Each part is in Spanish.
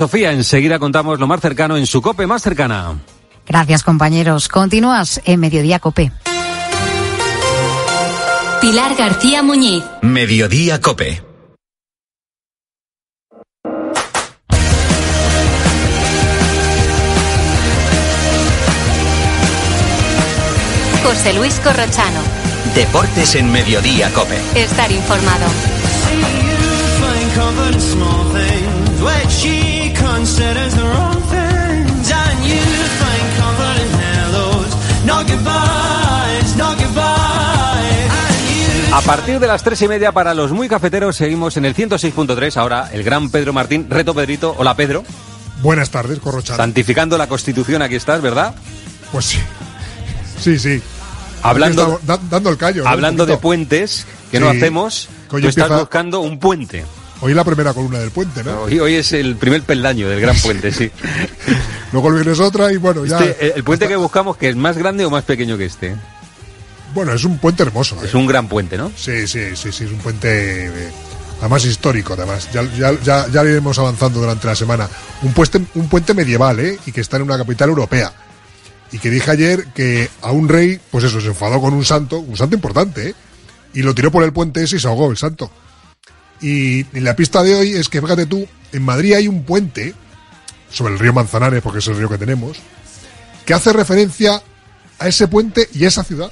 Sofía, enseguida contamos lo más cercano en su COPE más cercana. Gracias, compañeros. Continúas en Mediodía COPE. Pilar García Muñiz. Mediodía Cope. José Luis Corrochano. Deportes en Mediodía Cope. Estar informado. A partir de las tres y media para los muy cafeteros seguimos en el 106.3. Ahora el gran Pedro Martín. Reto Pedrito. Hola Pedro. Buenas tardes, Corrochano. Santificando la Constitución, aquí estás, ¿verdad? Pues sí. Sí, sí. Hablando, Aquí estamos da- dando el callo. ¿no? hablando de puentes que no hacemos, tú estás empieza- buscando un puente. Hoy la primera columna del puente, ¿no? Hoy, hoy es el primer peldaño del gran puente, sí. Luego el viernes otra y bueno, ya. Este, el- el puente que buscamos, que es más grande o más pequeño que este. Bueno, es un puente hermoso. ¿eh? Es un gran puente, ¿no? Sí, sí, sí, sí, es un puente eh, además histórico, además. Ya, ya, ya, ya lo iremos avanzando durante la semana. Un puente, un puente medieval, ¿eh? Y que está en una capital europea. Y que dije ayer que a un rey, pues eso, se enfadó con un santo, un santo importante, ¿eh? Y lo tiró por el puente ese y se ahogó el santo. Y, y la pista de hoy es que, fíjate tú, en Madrid hay un puente sobre el río Manzanares, porque es el río que tenemos, que hace referencia a ese puente y a esa ciudad.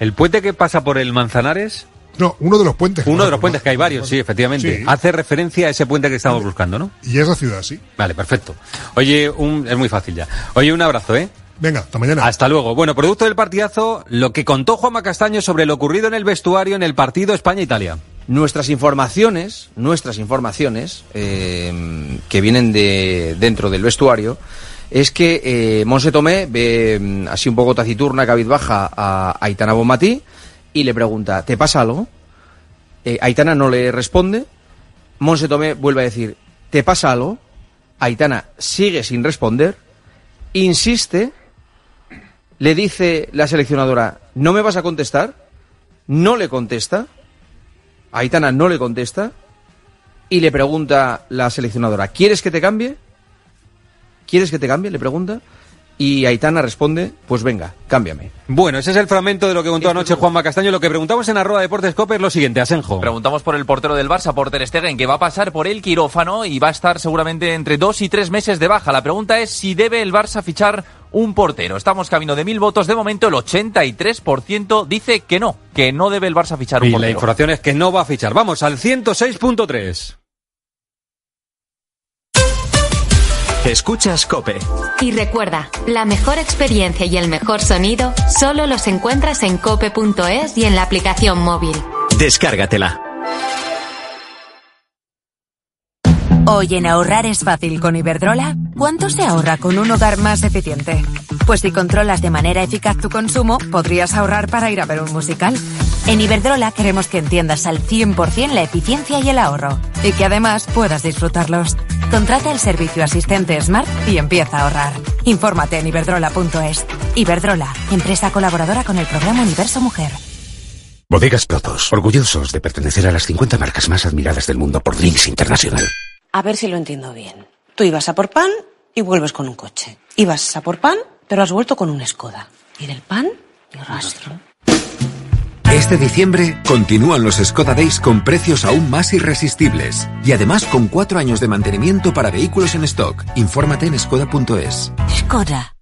El puente que pasa por el Manzanares, No, uno de los puentes. uno de los puentes que hay varios, sí, efectivamente. Sí. Hace referencia a ese puente que estamos buscando, ¿no? Y esa ciudad, sí. Vale, perfecto. Oye, un, es muy fácil ya. Oye, un abrazo, ¿eh? Venga, hasta mañana. Hasta luego. Bueno, producto del partidazo, lo que contó Juanma Castaño sobre lo ocurrido en el vestuario en el partido España-Italia. Nuestras informaciones, nuestras informaciones eh, que vienen de dentro del vestuario, es que eh, Monse Tomé ve mm, así un poco taciturna, cabizbaja a Aitana Bonmatí y le pregunta, ¿te pasa algo? Eh, Aitana no le responde. Monse Tomé vuelve a decir, ¿te pasa algo? Aitana sigue sin responder, insiste, le dice la seleccionadora, ¿no me vas a contestar? No le contesta. Aitana no le contesta y le pregunta la seleccionadora, ¿quieres que te cambie? ¿Quieres que te cambie? Le pregunta. Y Aitana responde, pues venga, cámbiame. Bueno, ese es el fragmento de lo que contó anoche Juanma Castaño. Lo que preguntamos en arroba deportes Cope es lo siguiente, Asenjo. Preguntamos por el portero del Barça, por Ter Stegen, que va a pasar por el quirófano y va a estar seguramente entre dos y tres meses de baja. La pregunta es si debe el Barça fichar un portero. Estamos camino de mil votos. De momento, el 83% dice que no, que no debe el Barça fichar un Y la portero. información es que no va a fichar. Vamos al 106.3. Escuchas Cope. Y recuerda, la mejor experiencia y el mejor sonido solo los encuentras en cope.es y en la aplicación móvil. Descárgatela. Hoy en ahorrar es fácil con Iberdrola. ¿Cuánto se ahorra con un hogar más eficiente? Pues si controlas de manera eficaz tu consumo, podrías ahorrar para ir a ver un musical. En Iberdrola queremos que entiendas al 100% la eficiencia y el ahorro y que además puedas disfrutarlos. Contrata el servicio asistente Smart y empieza a ahorrar. Infórmate en iberdrola.es. Iberdrola, empresa colaboradora con el programa Universo Mujer. Bodegas Protos, orgullosos de pertenecer a las 50 marcas más admiradas del mundo por Drinks Internacional. A ver si lo entiendo bien. Tú ibas a por pan y vuelves con un coche. Ibas a por pan, pero has vuelto con un Skoda. Y del pan, rastro. Este diciembre continúan los Skoda Days con precios aún más irresistibles y además con cuatro años de mantenimiento para vehículos en stock. Infórmate en skoda.es. Skoda.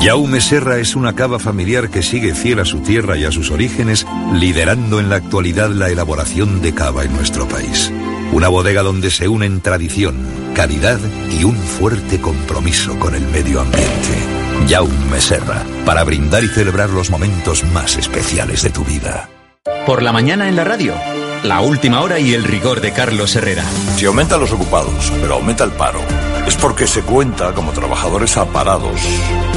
Jaume Serra es una cava familiar que sigue fiel a su tierra y a sus orígenes, liderando en la actualidad la elaboración de cava en nuestro país. Una bodega donde se unen tradición, calidad y un fuerte compromiso con el medio ambiente. Jaume Serra, para brindar y celebrar los momentos más especiales de tu vida. Por la mañana en la radio. La última hora y el rigor de Carlos Herrera. Si aumentan los ocupados, pero aumenta el paro, es porque se cuenta como trabajadores aparados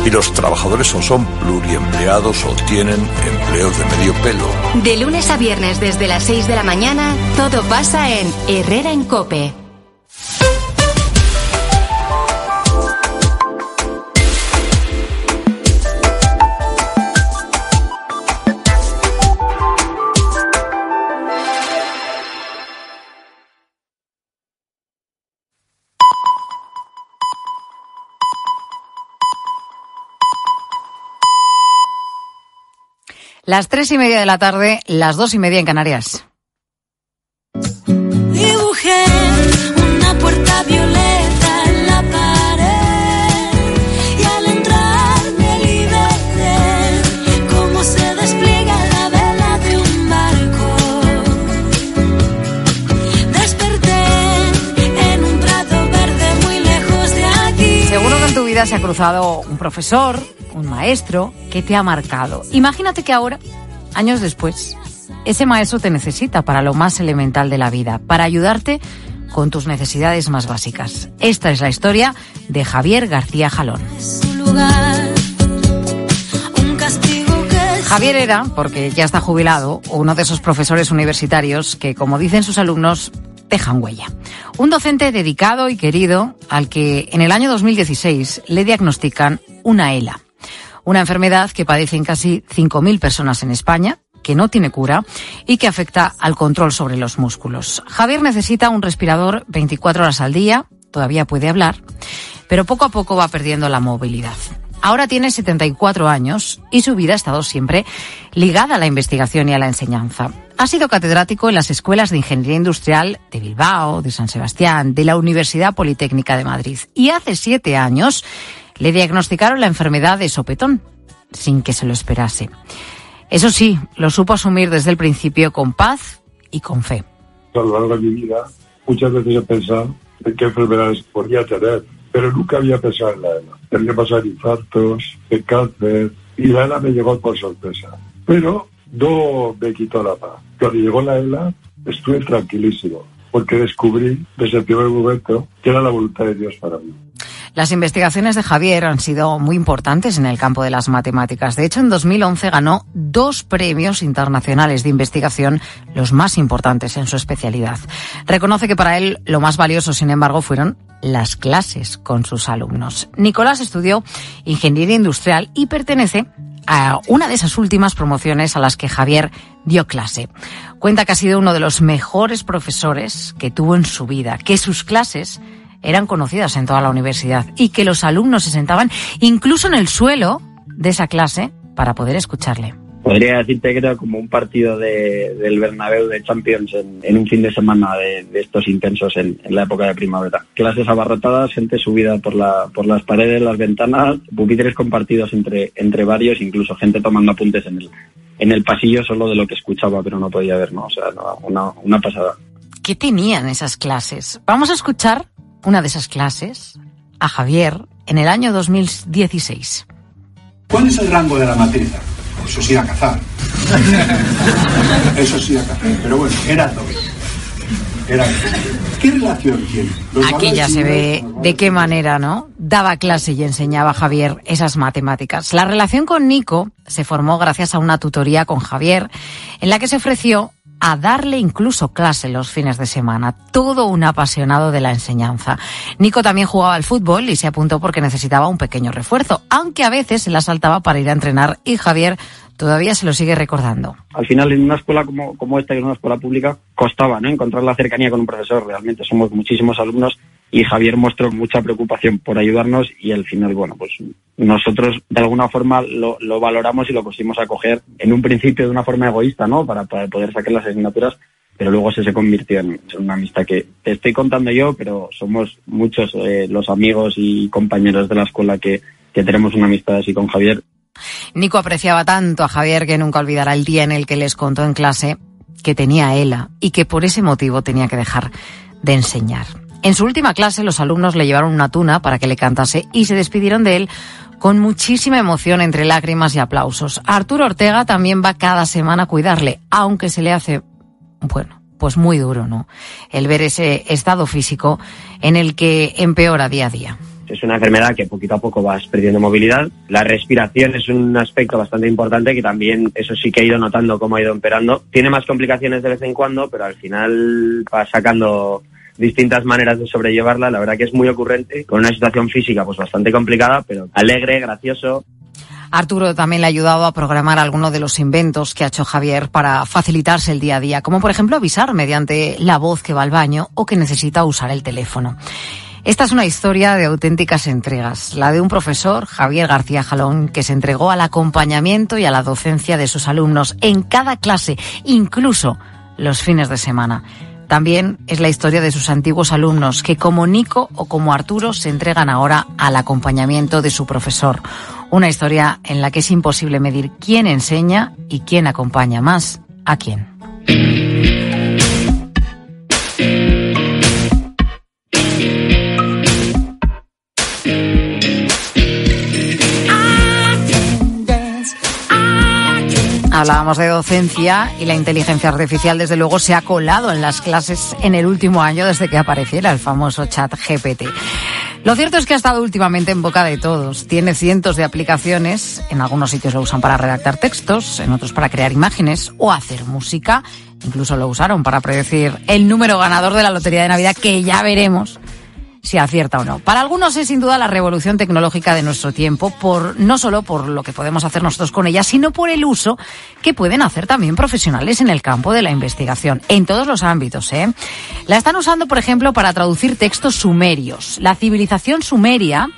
y los trabajadores o son pluriempleados o tienen empleos de medio pelo. De lunes a viernes desde las 6 de la mañana, todo pasa en Herrera en Cope. Las tres y media de la tarde, las dos y media en Canarias. Dibujé una puerta violeta en la pared y al entrar me liberé cómo se despliega la vela de un barco. Desperté en un prado verde muy lejos de aquí. Seguro que en tu vida se ha cruzado un profesor, un maestro que te ha marcado. Imagínate que ahora, años después, ese maestro te necesita para lo más elemental de la vida, para ayudarte con tus necesidades más básicas. Esta es la historia de Javier García Jalón. Javier era, porque ya está jubilado, uno de esos profesores universitarios que, como dicen sus alumnos, dejan huella. Un docente dedicado y querido al que en el año 2016 le diagnostican una ELA, una enfermedad que padecen casi 5.000 personas en España, que no tiene cura y que afecta al control sobre los músculos. Javier necesita un respirador 24 horas al día, todavía puede hablar, pero poco a poco va perdiendo la movilidad. Ahora tiene 74 años y su vida ha estado siempre ligada a la investigación y a la enseñanza. Ha sido catedrático en las escuelas de Ingeniería Industrial de Bilbao, de San Sebastián, de la Universidad Politécnica de Madrid. Y hace siete años le diagnosticaron la enfermedad de sopetón, sin que se lo esperase. Eso sí, lo supo asumir desde el principio con paz y con fe. A lo largo de mi vida, muchas veces he pensado en qué enfermedades podía tener, pero nunca había pensado en la ELA. Tenía pasar infartos, el cáncer, y la ELA me llegó por sorpresa. Pero no me quitó la paz. Cuando llegó la ELA, estuve tranquilísimo, porque descubrí desde el primer momento que era la voluntad de Dios para mí. Las investigaciones de Javier han sido muy importantes en el campo de las matemáticas. De hecho, en 2011 ganó dos premios internacionales de investigación, los más importantes en su especialidad. Reconoce que para él lo más valioso, sin embargo, fueron las clases con sus alumnos. Nicolás estudió ingeniería industrial y pertenece a una de esas últimas promociones a las que Javier dio clase. Cuenta que ha sido uno de los mejores profesores que tuvo en su vida, que sus clases eran conocidas en toda la universidad y que los alumnos se sentaban incluso en el suelo de esa clase para poder escucharle. Podría decirte que era como un partido de, del Bernabéu de Champions en, en un fin de semana de, de estos intensos en, en, la época de primavera. Clases abarrotadas, gente subida por, la, por las paredes, las ventanas, pupitres compartidos entre, entre varios, incluso gente tomando apuntes en el, en el pasillo solo de lo que escuchaba, pero no podía ver, ¿no? O sea, no, una, una pasada. ¿Qué tenían esas clases? Vamos a escuchar una de esas clases a Javier en el año 2016. ¿Cuál es el rango de la matriz? Eso sí, a cazar. Eso sí, a cazar. Pero bueno, era todo. Era ¿Qué relación tiene? Los Aquí ya se ve de qué manera, ¿no? Daba clase y enseñaba a Javier esas matemáticas. La relación con Nico se formó gracias a una tutoría con Javier en la que se ofreció a darle incluso clase los fines de semana. Todo un apasionado de la enseñanza. Nico también jugaba al fútbol y se apuntó porque necesitaba un pequeño refuerzo, aunque a veces se la saltaba para ir a entrenar y Javier todavía se lo sigue recordando. Al final, en una escuela como, como esta, que es una escuela pública, costaba ¿no? encontrar la cercanía con un profesor. Realmente somos muchísimos alumnos y Javier mostró mucha preocupación por ayudarnos y al final, bueno, pues nosotros de alguna forma lo, lo valoramos y lo pusimos a coger en un principio de una forma egoísta, ¿no? Para, poder sacar las asignaturas, pero luego se, se convirtió en, en, una amistad que te estoy contando yo, pero somos muchos eh, los amigos y compañeros de la escuela que, que tenemos una amistad así con Javier. Nico apreciaba tanto a Javier que nunca olvidará el día en el que les contó en clase que tenía ELA y que por ese motivo tenía que dejar de enseñar. En su última clase los alumnos le llevaron una tuna para que le cantase y se despidieron de él con muchísima emoción entre lágrimas y aplausos. Arturo Ortega también va cada semana a cuidarle, aunque se le hace, bueno, pues muy duro, ¿no? El ver ese estado físico en el que empeora día a día es una enfermedad que poquito a poco vas perdiendo movilidad. La respiración es un aspecto bastante importante que también eso sí que he ido notando cómo ha ido empeorando. Tiene más complicaciones de vez en cuando, pero al final va sacando distintas maneras de sobrellevarla. La verdad que es muy ocurrente, con una situación física pues bastante complicada, pero alegre, gracioso. Arturo también le ha ayudado a programar algunos de los inventos que ha hecho Javier para facilitarse el día a día, como por ejemplo avisar mediante la voz que va al baño o que necesita usar el teléfono. Esta es una historia de auténticas entregas, la de un profesor, Javier García Jalón, que se entregó al acompañamiento y a la docencia de sus alumnos en cada clase, incluso los fines de semana. También es la historia de sus antiguos alumnos que como Nico o como Arturo se entregan ahora al acompañamiento de su profesor. Una historia en la que es imposible medir quién enseña y quién acompaña más a quién. Hablábamos de docencia y la inteligencia artificial, desde luego, se ha colado en las clases en el último año desde que apareciera el famoso chat GPT. Lo cierto es que ha estado últimamente en boca de todos. Tiene cientos de aplicaciones. En algunos sitios lo usan para redactar textos, en otros para crear imágenes o hacer música. Incluso lo usaron para predecir el número ganador de la Lotería de Navidad, que ya veremos si acierta o no. Para algunos es sin duda la revolución tecnológica de nuestro tiempo, por, no solo por lo que podemos hacer nosotros con ella, sino por el uso que pueden hacer también profesionales en el campo de la investigación, en todos los ámbitos. ¿eh? La están usando, por ejemplo, para traducir textos sumerios. La civilización sumeria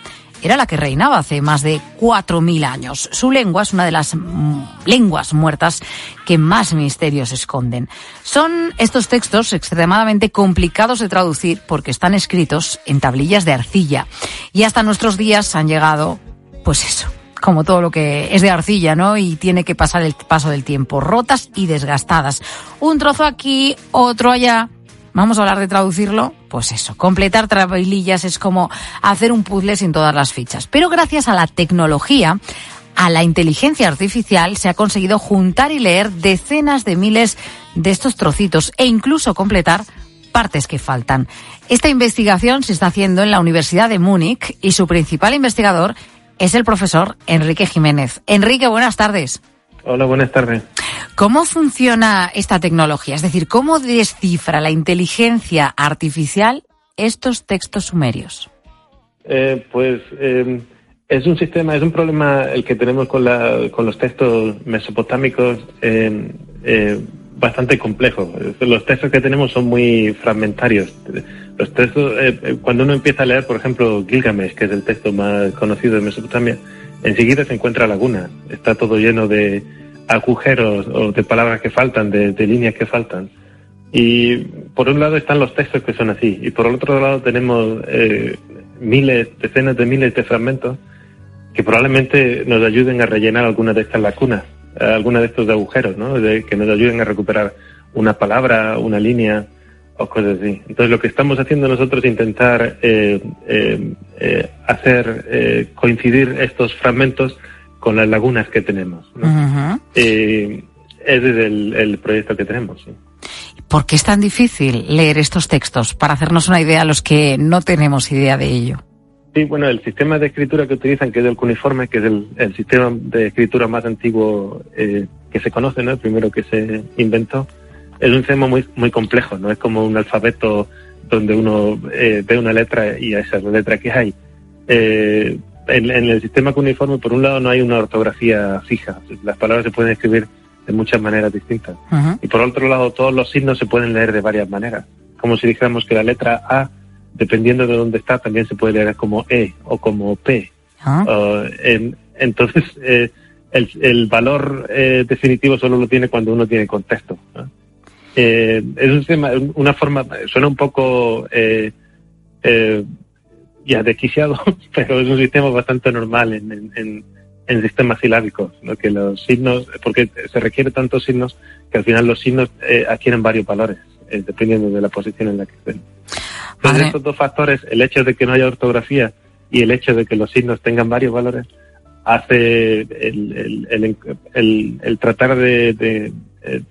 era la que reinaba hace más de 4.000 años. Su lengua es una de las mm, lenguas muertas que más misterios esconden. Son estos textos extremadamente complicados de traducir porque están escritos en tablillas de arcilla y hasta nuestros días han llegado, pues eso, como todo lo que es de arcilla, ¿no? Y tiene que pasar el paso del tiempo, rotas y desgastadas. Un trozo aquí, otro allá. Vamos a hablar de traducirlo. Pues eso, completar tablillas es como hacer un puzzle sin todas las fichas. Pero gracias a la tecnología, a la inteligencia artificial, se ha conseguido juntar y leer decenas de miles de estos trocitos e incluso completar partes que faltan. Esta investigación se está haciendo en la Universidad de Múnich y su principal investigador es el profesor Enrique Jiménez. Enrique, buenas tardes. Hola, buenas tardes. ¿Cómo funciona esta tecnología? Es decir, ¿cómo descifra la inteligencia artificial estos textos sumerios? Eh, pues eh, es un sistema, es un problema el que tenemos con, la, con los textos mesopotámicos eh, eh, bastante complejo. Los textos que tenemos son muy fragmentarios. Los textos, eh, eh, cuando uno empieza a leer, por ejemplo, Gilgamesh, que es el texto más conocido de Mesopotamia, enseguida se encuentra laguna. Está todo lleno de agujeros o de palabras que faltan, de, de líneas que faltan. Y por un lado están los textos que son así, y por el otro lado tenemos eh, miles, decenas de miles de fragmentos que probablemente nos ayuden a rellenar algunas de estas lacunas, eh, algunos de estos agujeros, ¿no? De- que nos ayuden a recuperar una palabra, una línea o cosas así. Entonces lo que estamos haciendo nosotros es intentar eh, eh, eh, hacer eh, coincidir estos fragmentos con las lagunas que tenemos. ¿no? Ujú. Eh, ese es el, el proyecto que tenemos. sí. ¿Por qué es tan difícil leer estos textos? Para hacernos una idea a los que no tenemos idea de ello. Sí, bueno, el sistema de escritura que utilizan, que es el cuneiforme, que es el, el sistema de escritura más antiguo eh, que se conoce, ¿no? El primero que se inventó, es un sistema muy, muy complejo, no es como un alfabeto donde uno eh, ve una letra y esa es la letra que hay. Eh, en, en el sistema cuneiforme, por un lado, no hay una ortografía fija. Las palabras se pueden escribir de muchas maneras distintas. Y por otro lado, todos los signos se pueden leer de varias maneras. Como si dijéramos que la letra A, dependiendo de dónde está, también se puede leer como E o como P. Uh, en- entonces, eh, el, el valor eh, definitivo solo lo tiene cuando uno tiene contexto. ¿no? Eh, es un sistema, una forma, suena un poco eh, eh, ya desquiciado, pero es un sistema bastante normal en, en, en- en sistemas silábicos, ¿no? que los signos, porque se requiere tantos signos que al final los signos eh, adquieren varios valores, eh, dependiendo de la posición en la que estén. Entonces, estos dos factores, el hecho de que no haya ortografía y el hecho de que los signos tengan varios valores, hace el, el, el, el- tratar de, de, eh,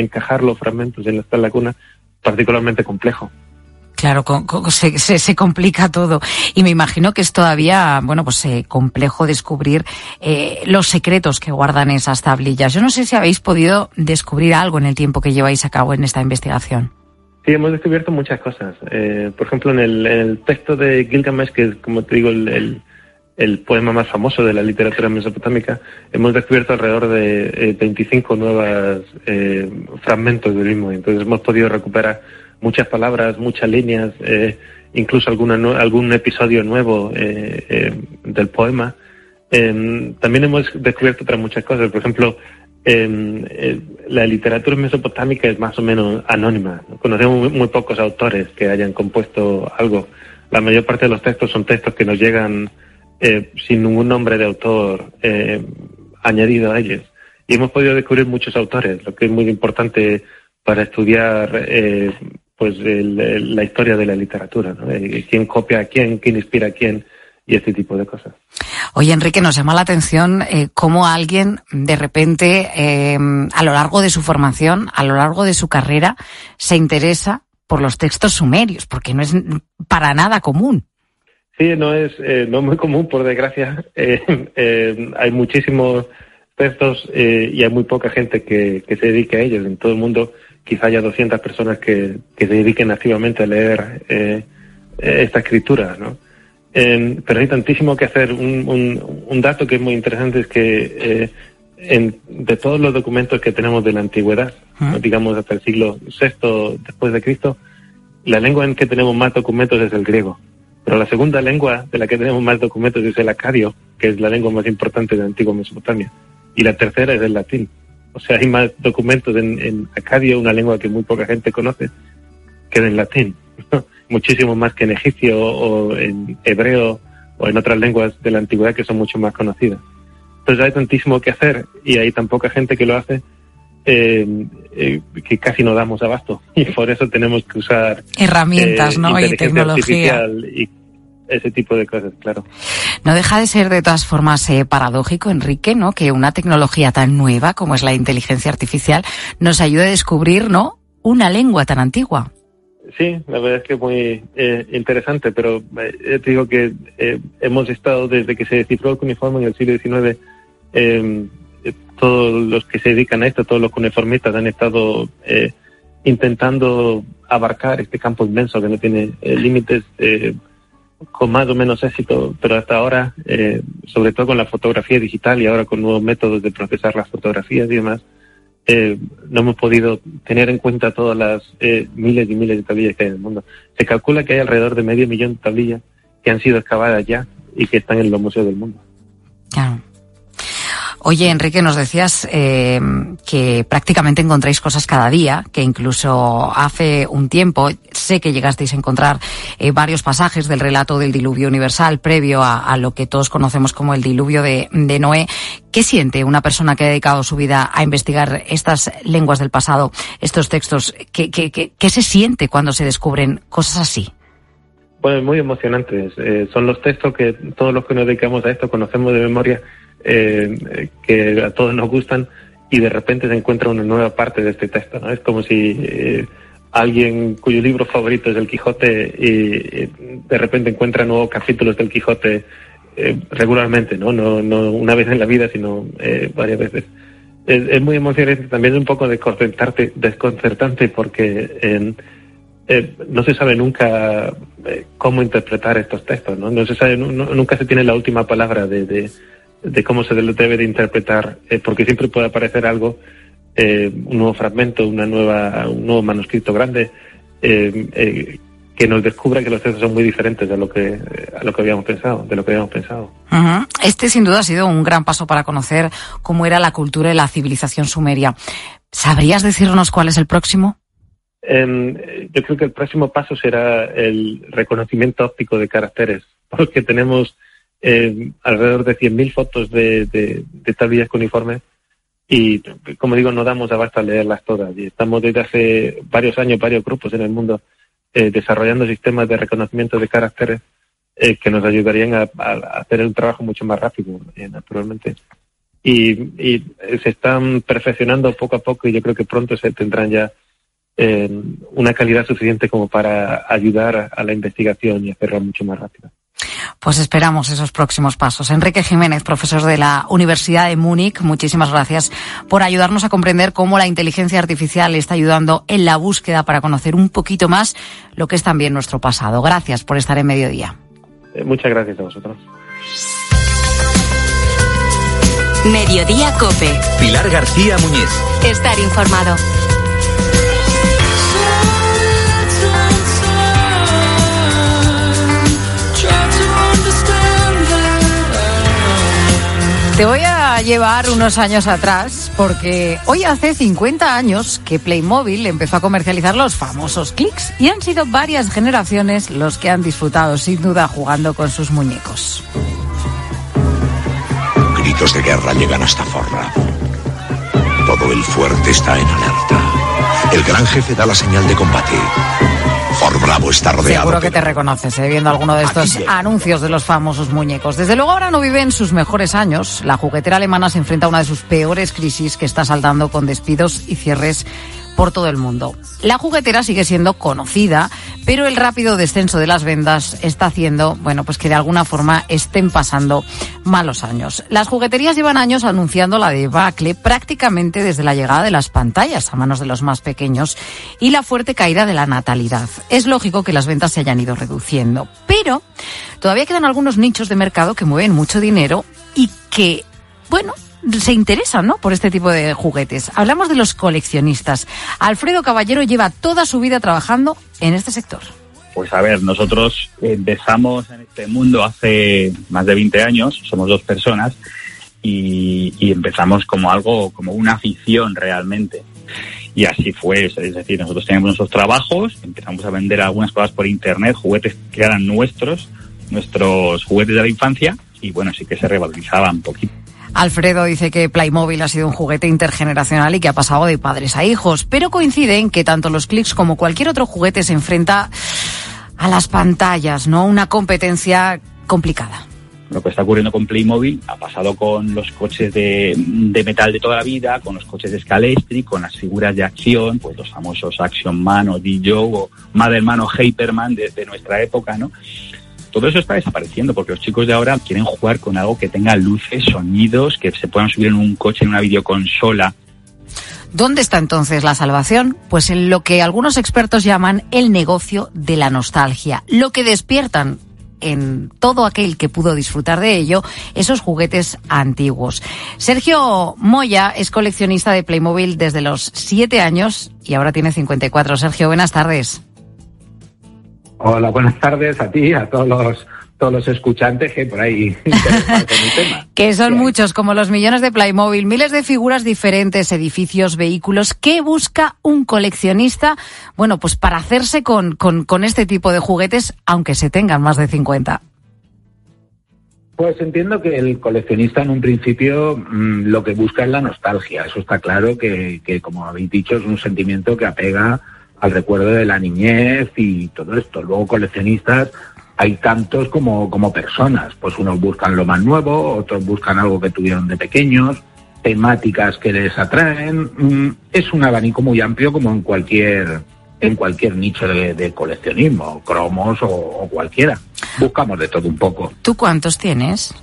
de encajar los fragmentos en esta laguna particularmente complejo. Claro, co- co- se, se- se complica todo. Y me imagino que es todavía, bueno, pues eh, complejo descubrir eh, los secretos que guardan esas tablillas. Yo no sé si habéis podido descubrir algo en el tiempo que lleváis a cabo en esta investigación. Sí, hemos descubierto muchas cosas. Eh, por ejemplo, en el, en el texto de Gilgamesh, que es, como te digo, el, el- el poema más famoso de la literatura mesopotámica, hemos descubierto alrededor de eh, 25 nuevos fragmentos del mismo. Entonces hemos podido recuperar muchas palabras, muchas líneas, eh, incluso alguna, algún episodio nuevo eh, eh, del poema. Eh, también hemos descubierto otras muchas cosas. Por ejemplo, eh, eh, la literatura mesopotámica es más o menos anónima. ¿no? Conocemos muy pocos autores que hayan compuesto algo. La mayor parte de los textos son textos que nos llegan eh, sin ningún nombre de autor eh, añadido a ellos. Y hemos podido descubrir muchos autores, lo que es muy importante para estudiar eh, pues el- la historia de la literatura, ¿no? Eh, quién copia a quién, quién inspira a quién y este tipo de cosas. Oye, Enrique, nos llama la atención eh, cómo alguien de repente, a lo largo de su formación, a lo largo de su carrera, se interesa por los textos sumerios, porque no es para nada común. Sí, no es, eh, no es muy común, por desgracia. Eh, eh, hay muchísimos textos eh, y hay muy poca gente que, que se dedique a ellos. En todo el mundo quizá haya 200 personas que, que se dediquen activamente a leer esta escritura, ¿no? Eh, pero hay tantísimo que hacer. Un, un- un dato que es muy interesante es que eh, en- de todos los documentos que tenemos de la antigüedad, ¿no? digamos hasta el siglo VI después de Cristo, la lengua en que tenemos más documentos es el griego. Pero la segunda lengua de la que tenemos más documentos es el acadio, que es la lengua más importante de antigua Mesopotamia. Y la tercera es el latín. O sea, hay más documentos en, en acadio, una lengua que muy poca gente conoce, que en latín. Muchísimo más que en egipcio o en hebreo o en otras lenguas de la antigüedad que son mucho más conocidas. Entonces hay tantísimo que hacer y hay tan poca gente que lo hace eh, eh, que casi no damos abasto. Y por eso tenemos que usar Herramientas, eh, ¿no? Y tecnología. y ese tipo de cosas, claro. No deja de ser de todas formas eh, paradójico, Enrique, ¿no? Que una tecnología tan nueva como es la inteligencia artificial nos ayude a descubrir, ¿no? Una lengua tan antigua. Sí, la verdad es que es muy eh, interesante, pero eh, te digo que eh, hemos estado desde que se descifró el cuneiforme en el siglo XIX, todos los que se dedican a esto, todos los cuneiformistas han estado eh, intentando abarcar este campo inmenso que no tiene eh, límites eh, con más o menos éxito, pero hasta ahora, eh, sobre todo con la fotografía digital y ahora con nuevos métodos de procesar las fotografías y demás, eh, no hemos podido tener en cuenta todas las miles y miles de tablillas que hay en el mundo. Se calcula que hay alrededor de medio millón de tablillas que han sido excavadas ya y que están en los museos del mundo. Claro. Oye, Enrique, nos decías eh, que prácticamente encontráis cosas cada día, que incluso hace un tiempo sé que llegasteis a encontrar eh, varios pasajes del relato del diluvio universal previo a, lo que todos conocemos como el diluvio de, Noé. ¿Qué siente una persona que ha dedicado su vida a investigar estas lenguas del pasado, estos textos? ¿Qué, se siente cuando se descubren cosas así? Bueno, muy emocionantes. Eh, son los textos que todos los que nos dedicamos a esto conocemos de memoria, eh, que a todos nos gustan, y de repente se encuentra una nueva parte de este texto. ¿no? Es como si eh, alguien cuyo libro favorito es El Quijote y eh, de repente encuentra nuevos capítulos del Quijote eh, regularmente, ¿no? ¿no? No una vez en la vida, sino eh, varias veces. Es, muy emocionante, también es un poco desconcertante, porque eh, no se sabe nunca cómo interpretar estos textos, ¿no? No se sabe, nu- nunca se tiene la última palabra de, de cómo se debe de interpretar, eh, porque siempre puede aparecer algo, eh, un nuevo fragmento, una nueva, un nuevo manuscrito grande, eh, que nos descubra que los textos son muy diferentes de lo que, a lo que habíamos pensado, de lo que habíamos pensado. Este sin duda ha sido un gran paso para conocer cómo era la cultura y la civilización sumeria. ¿Sabrías decirnos cuál es el próximo? Eh, yo creo que el próximo paso será el reconocimiento óptico de caracteres, porque tenemos eh, alrededor de 100.000 fotos de, de, de tablillas cuneiformes y, como digo, no damos abasto a leerlas todas. Y estamos desde hace varios años, varios grupos en el mundo, eh, desarrollando sistemas de reconocimiento de caracteres eh, que nos ayudarían a, hacer un trabajo mucho más rápido, eh, naturalmente. Y, y se están perfeccionando poco a poco y yo creo que pronto se tendrán ya una calidad suficiente como para ayudar a la investigación y hacerla mucho más rápida. Pues esperamos esos próximos pasos. Enrique Jiménez, profesor de la Universidad de Múnich, muchísimas gracias por ayudarnos a comprender cómo la inteligencia artificial está ayudando en la búsqueda para conocer un poquito más lo que es también nuestro pasado. Gracias por estar en mediodía. Eh, muchas gracias a vosotros. Mediodía Cope. Pilar García Muñiz. Estar informado. Te voy a llevar unos años atrás porque hoy hace 50 años que Playmobil empezó a comercializar los famosos clics y han sido varias generaciones los que han disfrutado sin duda jugando con sus muñecos. Gritos de guerra llegan hasta Forra. Todo el fuerte está en alerta. El gran jefe da la señal de combate. Fort Bravo está rodeado. Seguro que te reconoces eh, viendo alguno de estos anuncios de los famosos muñecos. Desde luego ahora no vive en sus mejores años. La juguetera alemana se enfrenta a una de sus peores crisis que está saltando con despidos y cierres por todo el mundo. La juguetera sigue siendo conocida, pero el rápido descenso de las ventas está haciendo, bueno, pues que de alguna forma estén pasando malos años. Las jugueterías llevan años anunciando la debacle prácticamente desde la llegada de las pantallas a manos de los más pequeños y la fuerte caída de la natalidad. Es lógico que las ventas se hayan ido reduciendo, pero todavía quedan algunos nichos de mercado que mueven mucho dinero y que, bueno, se interesan ¿no? por este tipo de juguetes. Hablamos de los coleccionistas. Alfredo Caballero lleva toda su vida trabajando en este sector. Pues a ver, nosotros empezamos en este mundo hace más de 20 años, somos dos personas, y, empezamos como algo, como una afición realmente. Y así fue, es decir, nosotros teníamos nuestros trabajos, empezamos a vender algunas cosas por internet, juguetes que eran nuestros, nuestros juguetes de la infancia, y bueno, sí que se revalorizaban un poquito. Alfredo dice que Playmobil ha sido un juguete intergeneracional y que ha pasado de padres a hijos, pero coincide en que tanto los clics como cualquier otro juguete se enfrenta a las pantallas, ¿no? Una competencia complicada. Lo que está ocurriendo con Playmobil ha pasado con los coches de, metal de toda la vida, con los coches de Scalestri, con las figuras de acción, pues los famosos Action Man o D-Joe o Motherman o Hyperman de nuestra época, ¿no? Todo eso está desapareciendo porque los chicos de ahora quieren jugar con algo que tenga luces, sonidos, que se puedan subir en un coche, en una videoconsola. ¿Dónde está entonces la salvación? Pues en lo que algunos expertos llaman el negocio de la nostalgia, lo que despiertan en todo aquel que pudo disfrutar de ello esos juguetes antiguos. Sergio Moya es coleccionista de Playmobil desde los siete años y ahora tiene 54. Sergio, buenas tardes. Hola, buenas tardes a ti, a todos los todos los escuchantes que por ahí con el tema. Que son muchos, como los millones de Playmobil, miles de figuras diferentes, edificios, vehículos. ¿Qué busca un coleccionista? Bueno, pues para hacerse con, con, con este tipo de juguetes, aunque se tengan más de 50. Pues entiendo que el coleccionista en un principio mmm, lo que busca es la nostalgia. Eso está claro que, que, como habéis dicho, es un sentimiento que apega al recuerdo de la niñez y todo esto. Luego coleccionistas hay tantos como, como personas. Pues unos buscan lo más nuevo, otros buscan algo que tuvieron de pequeños, temáticas que les atraen. Mm, Es un abanico muy amplio como en cualquier en cualquier nicho de, de coleccionismo, cromos o, o cualquiera. Buscamos de todo un poco. ¿Tú cuántos tienes?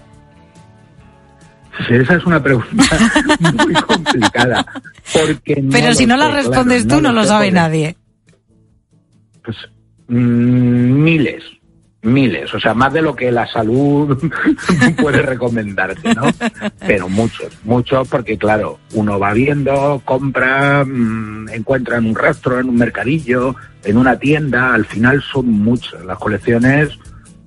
Esa es una pregunta muy complicada. Porque no Pero si no la respondes claro, tú, no lo sabe nadie. Pues, mm, miles, miles. O sea, más de lo que la salud puede recomendarte, ¿no? Pero muchos, muchos porque, claro, uno va viendo, compra, mm, encuentra en un rastro, en un mercadillo, en una tienda. Al final son muchos. Las colecciones,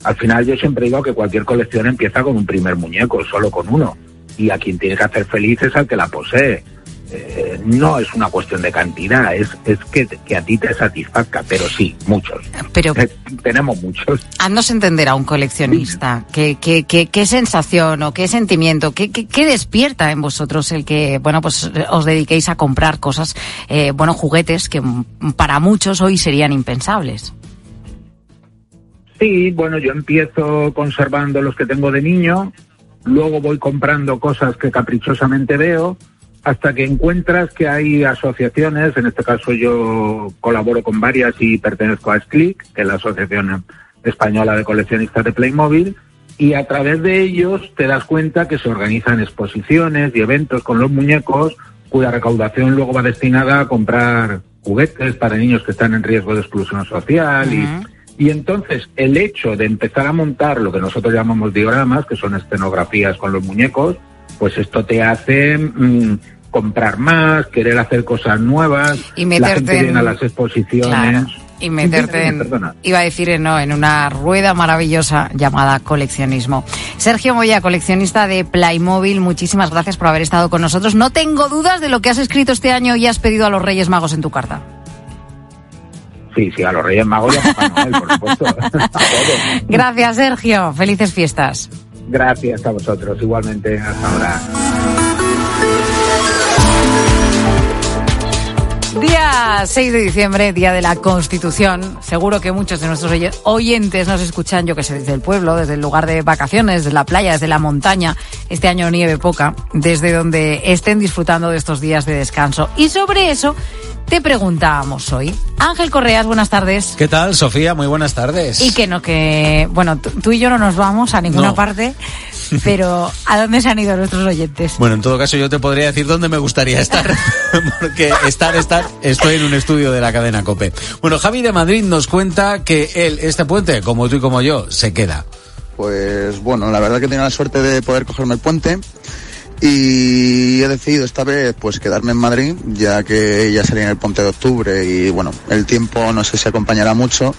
al final yo siempre digo que cualquier colección empieza con un primer muñeco, solo con uno. Y a quien tiene que hacer feliz es al que la posee. Eh, no es una cuestión de cantidad, es, es que, que a ti te satisfazca, pero sí, muchos. Pero Eh, tenemos muchos. haznos entender a un coleccionista. ¿Qué, qué, qué, qué sensación o qué sentimiento, qué, qué, qué despierta en vosotros el que, bueno, pues os dediquéis a comprar cosas, eh, bueno, juguetes que para muchos hoy serían impensables? Sí, bueno, yo empiezo conservando los que tengo de niño, luego voy comprando cosas que caprichosamente veo, hasta que encuentras que hay asociaciones, en este caso yo colaboro con varias y pertenezco a SCLIC, que es la Asociación Española de Coleccionistas de Playmobil, y a través de ellos te das cuenta que se organizan exposiciones y eventos con los muñecos cuya recaudación luego va destinada a comprar juguetes para niños que están en riesgo de exclusión social y, y entonces el hecho de empezar a montar lo que nosotros llamamos dioramas, que son escenografías con los muñecos, pues esto te hace mm, comprar más, querer hacer cosas nuevas, Y la meterte gente en- viene a las exposiciones. Claro. y meterte en, iba a decir en, no, en una rueda maravillosa llamada coleccionismo. Sergio Moya, coleccionista de Playmobil, muchísimas gracias por haber estado con nosotros. No tengo dudas de lo que has escrito este año y has pedido a los Reyes Magos en tu carta. Sí, sí, a los Reyes Magos y a Papá Noel, por supuesto. Gracias, Sergio. Felices fiestas. Gracias a vosotros, igualmente. Hasta ahora. Día 6 de diciembre, día de la Constitución. Seguro que muchos de nuestros oye- oyentes nos escuchan, yo que sé, desde el pueblo, desde el lugar de vacaciones, desde la playa, desde la montaña. Este año nieve poca, desde donde estén disfrutando de estos días de descanso. Y sobre eso te preguntábamos hoy. Ángel Correas, buenas tardes. ¿Qué tal, Sofía? Muy buenas tardes. Y que no, que, bueno, tú tú y yo no nos vamos a ninguna No. parte, pero ¿a dónde se han ido nuestros oyentes? Bueno, en todo caso yo te podría decir dónde me gustaría estar, porque estar, estar, estoy en un estudio de la cadena COPE. Bueno, Javi de Madrid nos cuenta que él, este puente, como tú y como yo, se queda. Pues bueno, la verdad que he tenido la suerte de poder cogerme el puente y he decidido esta vez pues quedarme en Madrid, ya que ya sería en el puente de octubre y bueno, el tiempo no sé si acompañará mucho.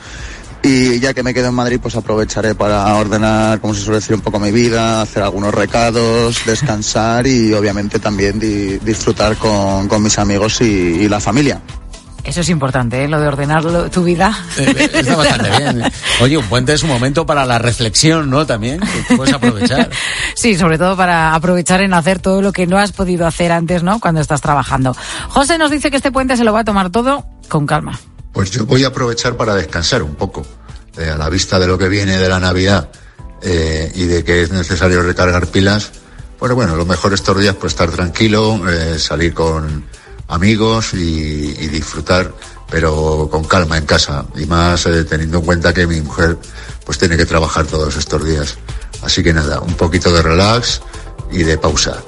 Y ya que me quedo en Madrid, pues aprovecharé para ordenar, como se suele decir, un poco mi vida, hacer algunos recados, descansar y obviamente también di- disfrutar con, con mis amigos y, y la familia. Eso es importante, ¿eh? lo de ordenar lo- tu vida. Eh, Está bastante bien. Oye, un puente es un momento para la reflexión, ¿no? También, que puedes aprovechar. Sí, sobre todo para aprovechar en hacer todo lo que no has podido hacer antes, ¿no? Cuando estás trabajando. José nos dice que este puente se lo va a tomar todo con calma. Pues yo voy a aprovechar para descansar un poco, eh, a la vista de lo que viene de la Navidad eh, y de que es necesario recargar pilas. Pues bueno, lo mejor estos días pues estar tranquilo, eh, salir con amigos y, y disfrutar, pero con calma en casa y más teniendo en cuenta que mi mujer pues tiene que trabajar todos estos días. Así que nada, un poquito de relax y de pausa.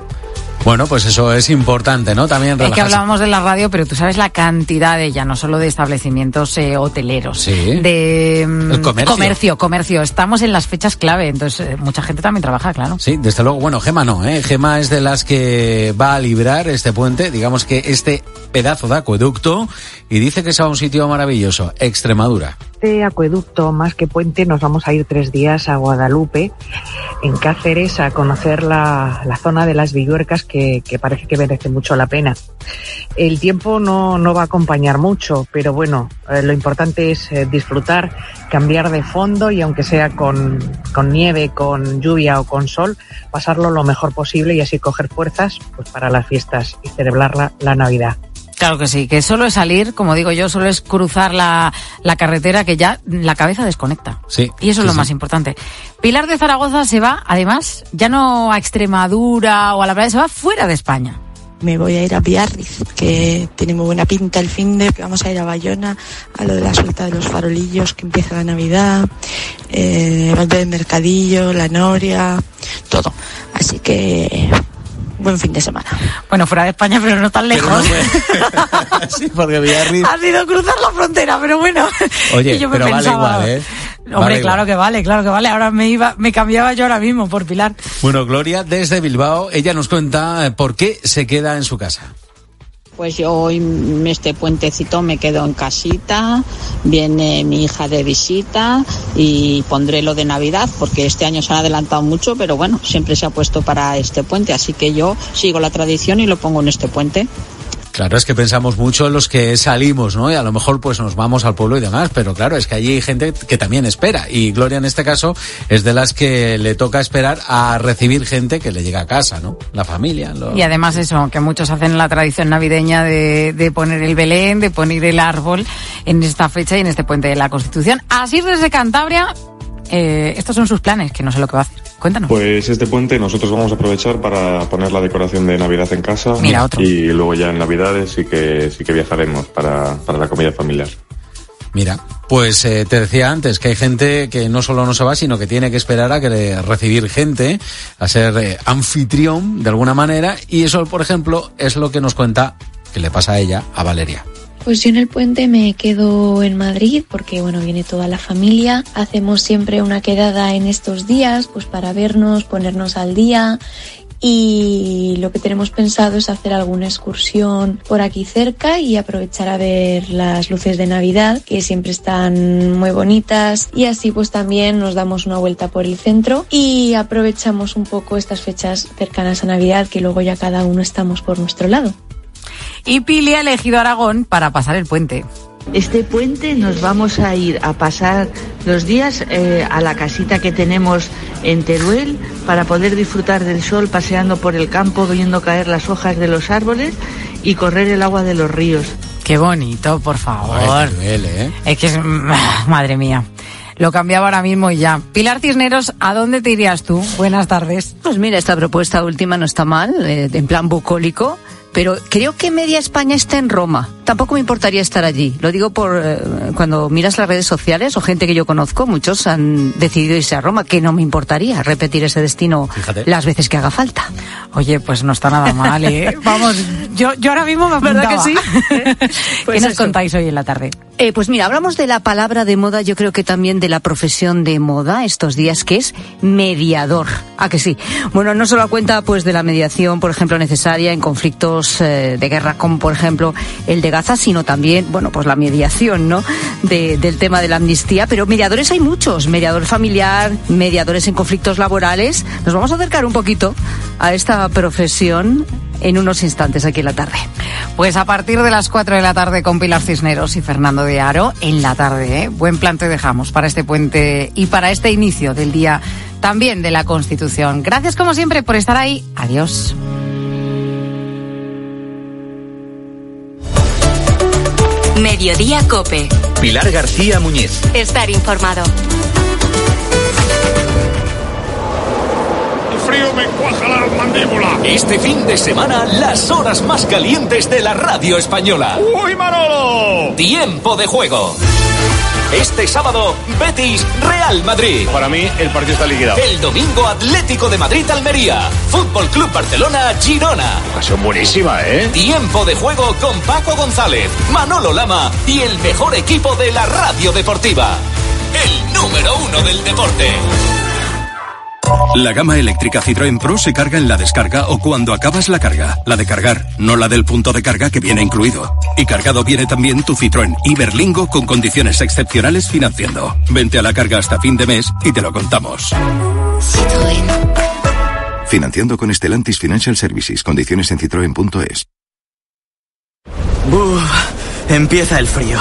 Bueno, pues eso es importante, ¿no? También Es que relajarse. hablábamos de la radio, pero tú sabes la cantidad de ella, no solo de establecimientos eh, hoteleros, Sí. de mm, El comercio. comercio, comercio. Estamos en las fechas clave, entonces eh, mucha gente también trabaja, claro. Sí, desde luego. Bueno, Gema no, ¿eh? Gema es de las que va a librar este puente, digamos que este pedazo de acueducto, y dice que es a un sitio maravilloso, Extremadura. este acueducto, más que puente, nos vamos a ir tres días a Guadalupe, en Cáceres, a conocer la, la zona de las Villuercas, que, que parece que merece mucho la pena. El tiempo no, no va a acompañar mucho, pero bueno, eh, lo importante es eh, disfrutar, cambiar de fondo y aunque sea con, con nieve, con lluvia o con sol, pasarlo lo mejor posible y así coger fuerzas pues, para las fiestas y celebrar la, la Navidad. Claro que sí, que solo es salir, como digo yo, solo es cruzar la, la carretera que ya la cabeza desconecta. Sí. Y eso es lo sí. más importante. Pilar de Zaragoza se va, además, ya no a Extremadura o a la playa, se va fuera de España. Me voy a ir a Biarritz, que tiene muy buena pinta el fin de que vamos a ir a Bayona, a lo de la suelta de los farolillos, que empieza la Navidad, eh, el del mercadillo, la noria, todo. Así que buen fin de semana. Bueno, fuera de España, pero no tan lejos. sí, porque ha sido cruzar la frontera, pero bueno. Oye, Y yo me pero vale pensaba, igual, ¿eh? Hombre, Vale claro igual. que vale, claro que vale. Ahora me iba, me cambiaba yo ahora mismo por Pilar. Bueno, Gloria, desde Bilbao, ella nos cuenta eh, por qué se queda en su casa. Pues yo hoy este puentecito me quedo en casita, viene mi hija de visita y pondré lo de Navidad porque este año se han adelantado mucho, pero bueno, siempre se ha puesto para este puente, así que yo sigo la tradición y lo pongo en este puente. Claro, es que pensamos mucho en los que salimos, ¿no? Y a lo mejor pues nos vamos al pueblo y demás, pero claro, es que allí hay gente que también espera. Y Gloria en este caso es de las que le toca esperar a recibir gente que le llega a casa, ¿no? La familia. Y además eso, que muchos hacen la tradición navideña de, de poner el Belén, de poner el árbol en esta fecha y en este puente de la Constitución. Así desde Cantabria, eh, estos son sus planes, que no sé lo que va a hacer. Cuéntanos. Pues este puente nosotros vamos a aprovechar para poner la decoración de Navidad en casa Mira, otro. y luego ya en Navidades sí que sí que viajaremos para, para la comida familiar. Mira, pues eh, te decía antes que hay gente que no solo no se va, sino que tiene que esperar a que le- recibir gente, a ser eh, anfitrión de alguna manera, y eso, por ejemplo, es lo que nos cuenta que le pasa a ella, a Valeria. Pues yo en el puente me quedo en Madrid porque bueno, viene toda la familia. Hacemos siempre una quedada en estos días pues para vernos, ponernos al día y lo que tenemos pensado es hacer alguna excursión por aquí cerca y aprovechar a ver las luces de Navidad que siempre están muy bonitas y así pues también nos damos una vuelta por el centro y aprovechamos un poco estas fechas cercanas a Navidad que luego ya cada uno estamos por nuestro lado. Y Pili ha elegido Aragón para pasar el puente. Este puente nos vamos a ir a pasar los días eh, a la casita que tenemos en Teruel para poder disfrutar del sol paseando por el campo, viendo caer las hojas de los árboles y correr el agua de los ríos. Qué bonito, por favor. Ay, Teruel, ¿eh? Es que es... Madre mía. Lo cambiaba ahora mismo y ya. Pilar Cisneros, ¿a dónde te irías tú? Buenas tardes. Pues mira, esta propuesta última no está mal, eh, en plan bucólico, pero creo que media España está en Roma. Tampoco me importaría estar allí. Lo digo por eh, cuando miras las redes sociales o gente que yo conozco, muchos han decidido irse a Roma, que no me importaría repetir ese destino Fíjate. las veces que haga falta. Oye, pues no está nada mal, ¿eh? Vamos, yo, yo ahora mismo me ¿Verdad que apuntaba. sí? ¿Qué Pues nos eso. contáis hoy en la tarde? Eh, pues mira, hablamos de la palabra de moda, yo creo que también de la profesión de moda estos días, que es mediador. ¿A que sí? Bueno, no solo a cuenta pues de la mediación, por ejemplo, necesaria en conflictos eh, de guerra, como por ejemplo el de Gaza, sino también, bueno, pues la mediación, ¿no? De- del tema de la amnistía. Pero mediadores hay muchos, mediador familiar, mediadores en conflictos laborales. Nos vamos a acercar un poquito a esta profesión en unos instantes aquí en la tarde. Pues a partir de las 4 de la tarde con Pilar Cisneros y Fernando de Aro en la tarde. ¿eh? Buen plan te dejamos para este puente y para este inicio del día también de la Constitución. Gracias como siempre por estar ahí. Adiós. Mediodía Cope. Pilar García Muñiz. Estar informado. Frío me cuaja la mandíbula. Este fin de semana, las horas más calientes de la radio española. ¡Uy, Manolo! Tiempo de juego. Este sábado, Betis Real Madrid. Para mí, el partido está liquidado. El domingo, Atlético de Madrid Almería. Fútbol Club Barcelona Girona. Ocasión buenísima, ¿eh? Tiempo de juego con Paco González, Manolo Lama y el mejor equipo de la radio deportiva. El número uno del deporte. La gama eléctrica Citroën Pro se carga en la descarga o cuando acabas la carga. La de cargar, no la del punto de carga que viene incluido. Y cargado viene también tu Citroën Iberlingo con condiciones excepcionales financiando. Vente a la carga hasta fin de mes y te lo contamos. Financiando con Stellantis Financial Services. Condiciones en citroen.es. Empieza el frío.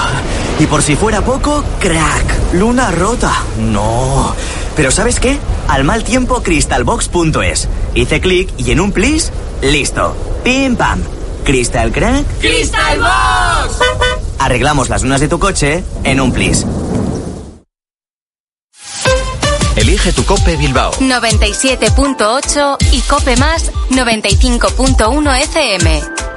Y por si fuera poco, crack, luna rota. No. Pero ¿sabes qué? Al mal tiempo, crystalbox.es. Hice clic y en un plis, listo. Pim pam. Crystal crack. Crystal Box. Arreglamos las lunas de tu coche en un plis. Elige tu Cope Bilbao. 97.8 y Cope Más 95.1 FM.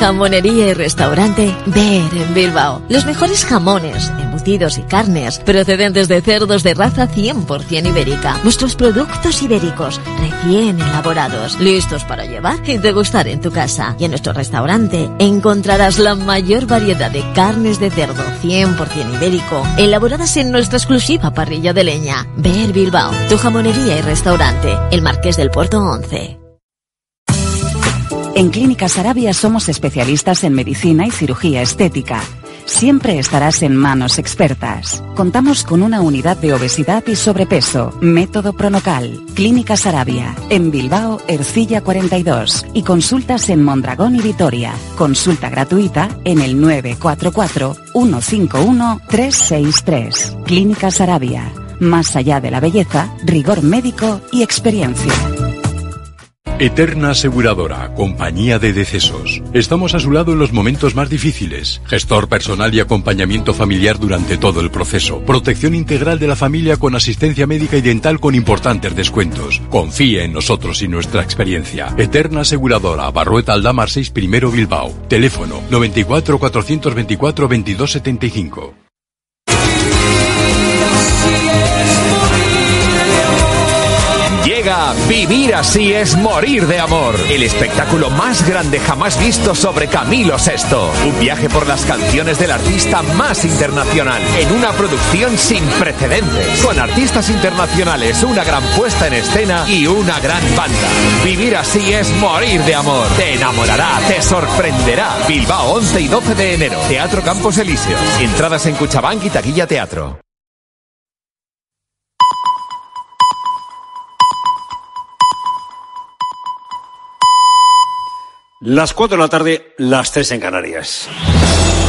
Jamonería y restaurante Ver en Bilbao. Los mejores jamones, embutidos y carnes procedentes de cerdos de raza 100% ibérica. Nuestros productos ibéricos recién elaborados, listos para llevar y degustar en tu casa. Y en nuestro restaurante encontrarás la mayor variedad de carnes de cerdo 100% ibérico, elaboradas en nuestra exclusiva parrilla de leña. Ver Bilbao, tu jamonería y restaurante, el Marqués del Puerto 11. En Clínicas Arabia somos especialistas en medicina y cirugía estética. Siempre estarás en manos expertas. Contamos con una unidad de obesidad y sobrepeso, método Pronocal, Clínicas Arabia, en Bilbao, Ercilla 42 y consultas en Mondragón y Vitoria. Consulta gratuita en el 944-151-363. Clínicas Arabia. Más allá de la belleza, rigor médico y experiencia. Eterna Aseguradora, compañía de decesos. Estamos a su lado en los momentos más difíciles. Gestor personal y acompañamiento familiar durante todo el proceso. Protección integral de la familia con asistencia médica y dental con importantes descuentos. Confíe en nosotros y nuestra experiencia. Eterna Aseguradora, Barrueta Aldamar 6 Primero Bilbao. Teléfono 94 424 2275. Vivir así es morir de amor. El espectáculo más grande jamás visto sobre Camilo VI. Un viaje por las canciones del artista más internacional. En una producción sin precedentes. Con artistas internacionales, una gran puesta en escena y una gran banda. Vivir así es morir de amor. Te enamorará, te sorprenderá. Bilbao 11 y 12 de enero. Teatro Campos Elíseos. Entradas en Cuchabank y Taquilla Teatro. Las 4 de la tarde, las 3 en Canarias.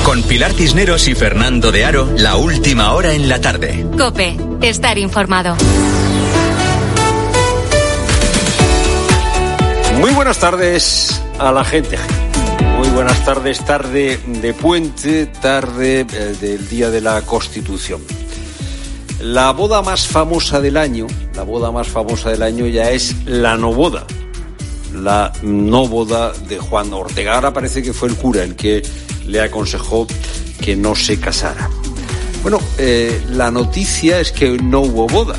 Con Pilar Cisneros y Fernando de Aro, la última hora en la tarde. Cope, estar informado. Muy buenas tardes a la gente. Muy buenas tardes, tarde de puente, tarde eh, del Día de la Constitución. La boda más famosa del año, la boda más famosa del año ya es la no boda. La no boda de Juan Ortega. Ahora parece que fue el cura el que le aconsejó que no se casara. Bueno, eh, la noticia es que no hubo boda.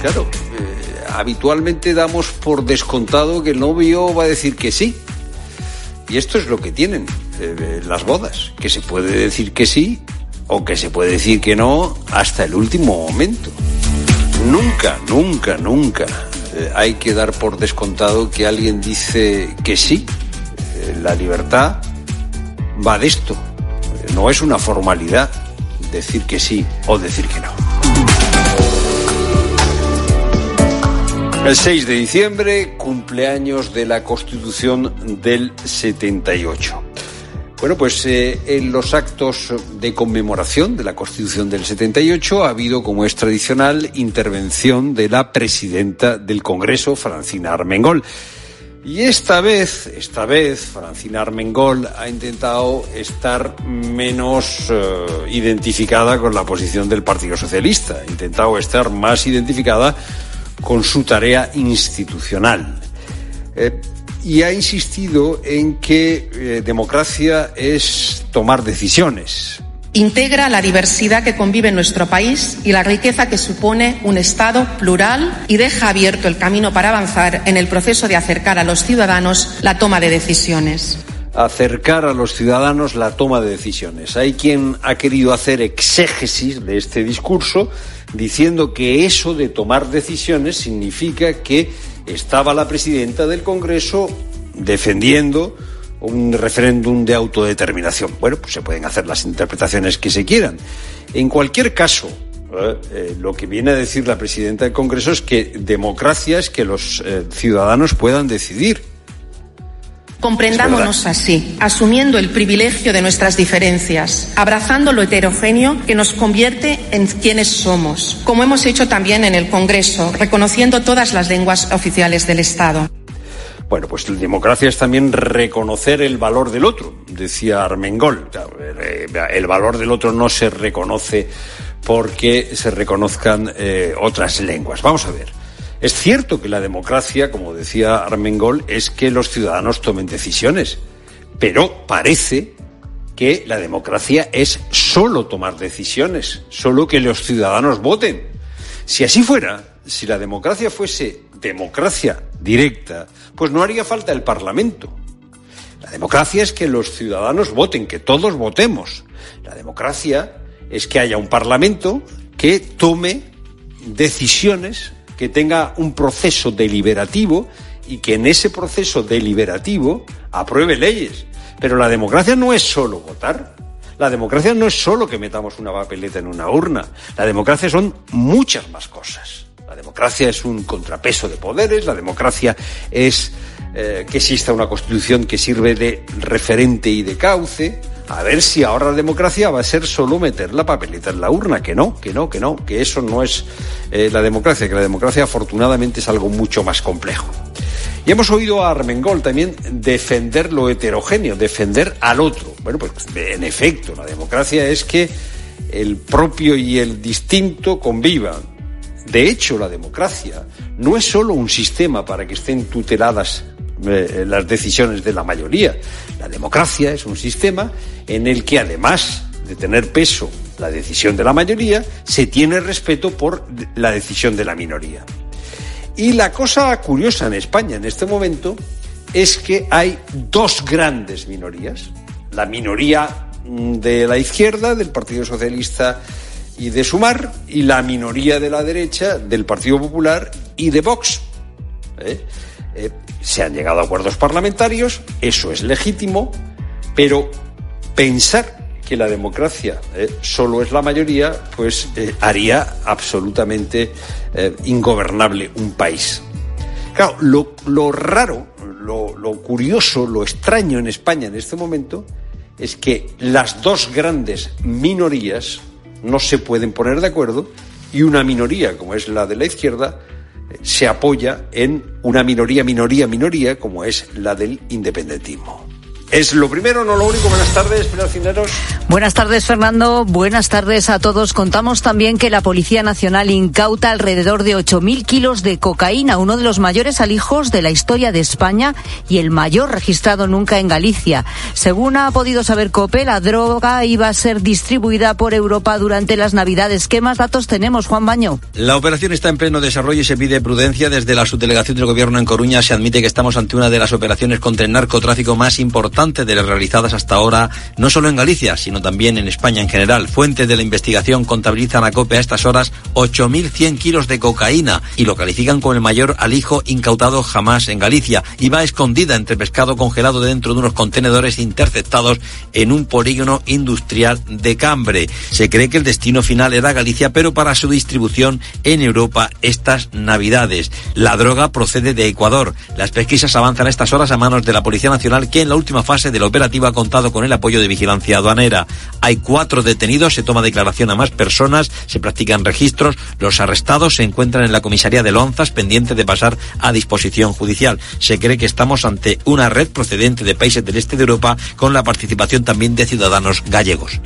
Claro, eh, habitualmente damos por descontado que el novio va a decir que sí. Y esto es lo que tienen eh, las bodas, que se puede decir que sí o que se puede decir que no hasta el último momento. Nunca, nunca, nunca hay que dar por descontado que alguien dice que sí. Eh, la libertad va de esto. Eh, No es una formalidad decir que sí o decir que no. El 6 de diciembre, cumpleaños de la Constitución del 78. Bueno, pues eh, en los actos de conmemoración de la Constitución del 78 ha habido, como es tradicional, intervención de la presidenta del Congreso, Francina Armengol. Y esta vez, esta vez, Francina Armengol ha intentado estar menos eh, identificada con la posición del Partido Socialista, ha intentado estar más identificada con su tarea institucional. Eh, y ha insistido en que eh, democracia es tomar decisiones. Integra la diversidad que convive en nuestro país y la riqueza que supone un Estado plural y deja abierto el camino para avanzar en el proceso de acercar a los ciudadanos la toma de decisiones. Acercar a los ciudadanos la toma de decisiones. Hay quien ha querido hacer exégesis de este discurso diciendo que eso de tomar decisiones significa que estaba la presidenta del Congreso defendiendo un referéndum de autodeterminación. Bueno, pues se pueden hacer las interpretaciones que se quieran. En cualquier caso, eh, eh, lo que viene a decir la presidenta del Congreso es que democracia es que los eh, ciudadanos puedan decidir. Comprendámonos así, asumiendo el privilegio de nuestras diferencias, abrazando lo heterogéneo que nos convierte en quienes somos, como hemos hecho también en el Congreso, reconociendo todas las lenguas oficiales del Estado. Bueno, pues la democracia es también reconocer el valor del otro, decía Armengol. Eh, El valor del otro no se reconoce porque se reconozcan eh, otras lenguas. Vamos a ver. Es cierto que la democracia, como decía Armengol, es que los ciudadanos tomen decisiones, pero parece que la democracia es solo tomar decisiones, solo que los ciudadanos voten. Si así fuera, si la democracia fuese democracia directa, pues no haría falta el Parlamento. La democracia es que los ciudadanos voten, que todos votemos. La democracia es que haya un Parlamento que tome decisiones, que tenga un proceso deliberativo y que en ese proceso deliberativo apruebe leyes. Pero la democracia no es solo votar. La democracia no es solo que metamos una papeleta en una urna. La democracia son muchas más cosas. La democracia es un contrapeso de poderes, la democracia es eh, que exista una constitución que sirve de referente y de cauce. A ver si ahora la democracia va a ser solo meter la papeleta en la urna, que no, que no, que no, que eso no es eh, la democracia, que la democracia afortunadamente es algo mucho más complejo. Y hemos oído a Armengol también defender lo heterogéneo, defender al otro. Bueno, pues en efecto, la democracia es que el propio y el distinto convivan. De hecho, la democracia no es solo un sistema para que estén tuteladas eh, las decisiones de la mayoría. La democracia es un sistema en el que, además de tener peso la decisión de la mayoría, se tiene respeto por la decisión de la minoría. Y la cosa curiosa en España en este momento es que hay dos grandes minorías. La minoría mm, de la izquierda, del Partido Socialista y de Sumar, y la minoría de la derecha, del Partido Popular y de Vox. ¿Eh? Eh, se han llegado a acuerdos parlamentarios, eso es legítimo, pero pensar que la democracia eh, solo es la mayoría, pues eh, haría absolutamente ingobernable un país. Claro, lo, raro, lo, lo curioso, lo extraño en España en este momento es que las dos grandes minorías no se pueden poner de acuerdo y una minoría, como es la de la izquierda, se apoya en una minoría, minoría, minoría, como es la del independentismo. Es lo primero, no lo único. Buenas tardes, Cineros. Buenas tardes, Fernando. Buenas tardes a todos. Contamos también que la Policía Nacional incauta alrededor de 8.000 kilos de cocaína, uno de los mayores alijos de la historia de España y el mayor registrado nunca en Galicia. Según ha podido saber COPE, la droga iba a ser distribuida por Europa durante las Navidades. ¿Qué más datos tenemos, Juan Baño? La operación está en pleno desarrollo y se pide prudencia. Desde la subdelegación del Gobierno en Coruña se admite que estamos ante una de las operaciones contra el narcotráfico más importantes de las realizadas hasta ahora, no solo en Galicia, sino también en España en general. Fuentes de la investigación contabilizan a COPE a estas horas 8.100 kilos de cocaína y lo califican como el mayor alijo incautado jamás en Galicia. Y va escondida entre pescado congelado dentro de unos contenedores interceptados en un polígono industrial de Cambre. Se cree que el destino final era Galicia, pero para su distribución en Europa estas Navidades. La droga procede de Ecuador. Las pesquisas avanzan a estas horas a manos de la Policía Nacional, que en la última fase de la operativa ha contado con el apoyo de vigilancia aduanera. Hay cuatro detenidos, se toma declaración a más personas, se practican registros. Los arrestados se encuentran en la comisaría de Lonzas, pendiente de pasar a disposición judicial. Se cree que estamos ante una red procedente de países del este de Europa con la participación también de ciudadanos gallegos.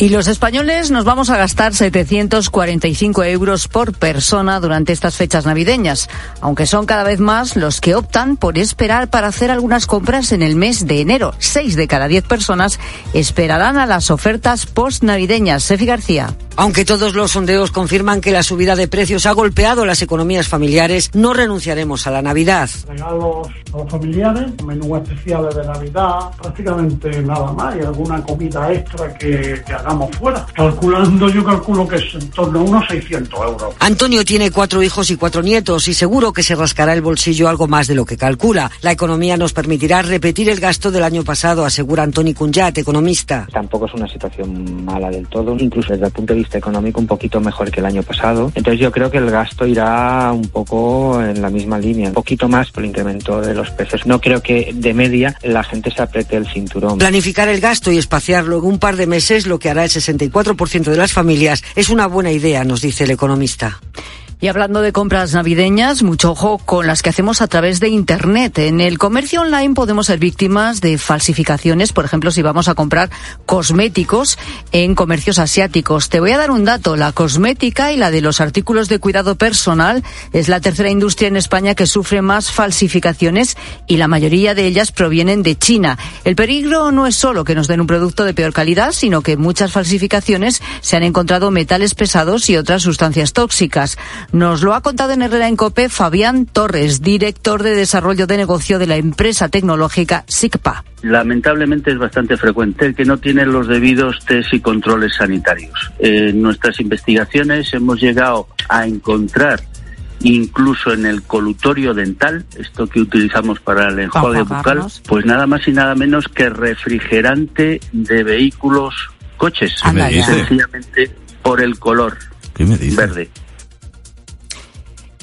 Y los españoles nos vamos a gastar 745 euros por persona durante estas fechas navideñas, aunque son cada vez más los que optan por esperar para hacer algunas compras en el mes de enero. Seis de cada diez personas esperarán a las ofertas post-navideñas. Sefi García. Aunque todos los sondeos confirman que la subida de precios ha golpeado las economías familiares, no renunciaremos a la Navidad. regalos a los familiares, menús especiales de Navidad, prácticamente nada más y alguna comida extra que, que hagamos fuera. Calculando, yo calculo que es en torno a unos 600 euros. Antonio tiene cuatro hijos y cuatro nietos y seguro que se rascará el bolsillo algo más de lo que calcula. La economía nos permitirá repetir el gasto del año pasado, asegura Antoni Cunjat, economista. Tampoco es una situación mala del todo, incluso desde el punto de vista económico un poquito mejor que el año pasado. Entonces yo creo que el gasto irá un poco en la misma línea, un poquito más por el incremento de los precios. No creo que de media la gente se apriete el cinturón. Planificar el gasto y espaciarlo en un par de meses, lo que hará el 64% de las familias, es una buena idea, nos dice el economista. Y hablando de compras navideñas, mucho ojo con las que hacemos a través de Internet. En el comercio online podemos ser víctimas de falsificaciones, por ejemplo, si vamos a comprar cosméticos en comercios asiáticos. Te voy a dar un dato. La cosmética y la de los artículos de cuidado personal es la tercera industria en España que sufre más falsificaciones y la mayoría de ellas provienen de China. El peligro no es solo que nos den un producto de peor calidad, sino que muchas falsificaciones se han encontrado metales pesados y otras sustancias tóxicas. Nos lo ha contado en Herrera en Cope Fabián Torres, director de desarrollo de negocio de la empresa tecnológica SICPA. Lamentablemente es bastante frecuente el que no tiene los debidos test y controles sanitarios. En nuestras investigaciones hemos llegado a encontrar incluso en el colutorio dental, esto que utilizamos para el enjuague bucal, pues nada más y nada menos que refrigerante de vehículos, coches, sencillamente por el color verde.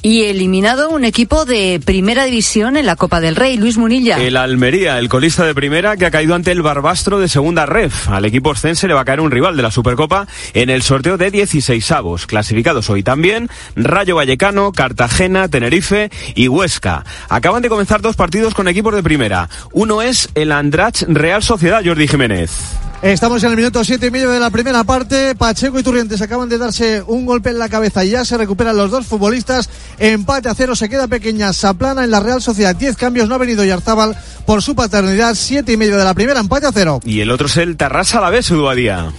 Y eliminado un equipo de primera división en la Copa del Rey, Luis Munilla. El Almería, el colista de primera, que ha caído ante el Barbastro de segunda ref. Al equipo oscense le va a caer un rival de la Supercopa en el sorteo de 16 avos. Clasificados hoy también Rayo Vallecano, Cartagena, Tenerife y Huesca. Acaban de comenzar dos partidos con equipos de primera. Uno es el Andrach Real Sociedad, Jordi Jiménez. Estamos en el minuto siete y medio de la primera parte. Pacheco y Turrientes acaban de darse un golpe en la cabeza y ya se recuperan los dos futbolistas. Empate a cero, se queda pequeña Saplana en la Real Sociedad. Diez cambios, no ha venido Yarzábal por su paternidad. Siete y medio de la primera, empate a cero. Y el otro es el Tarrasa Alavés, Uduadía.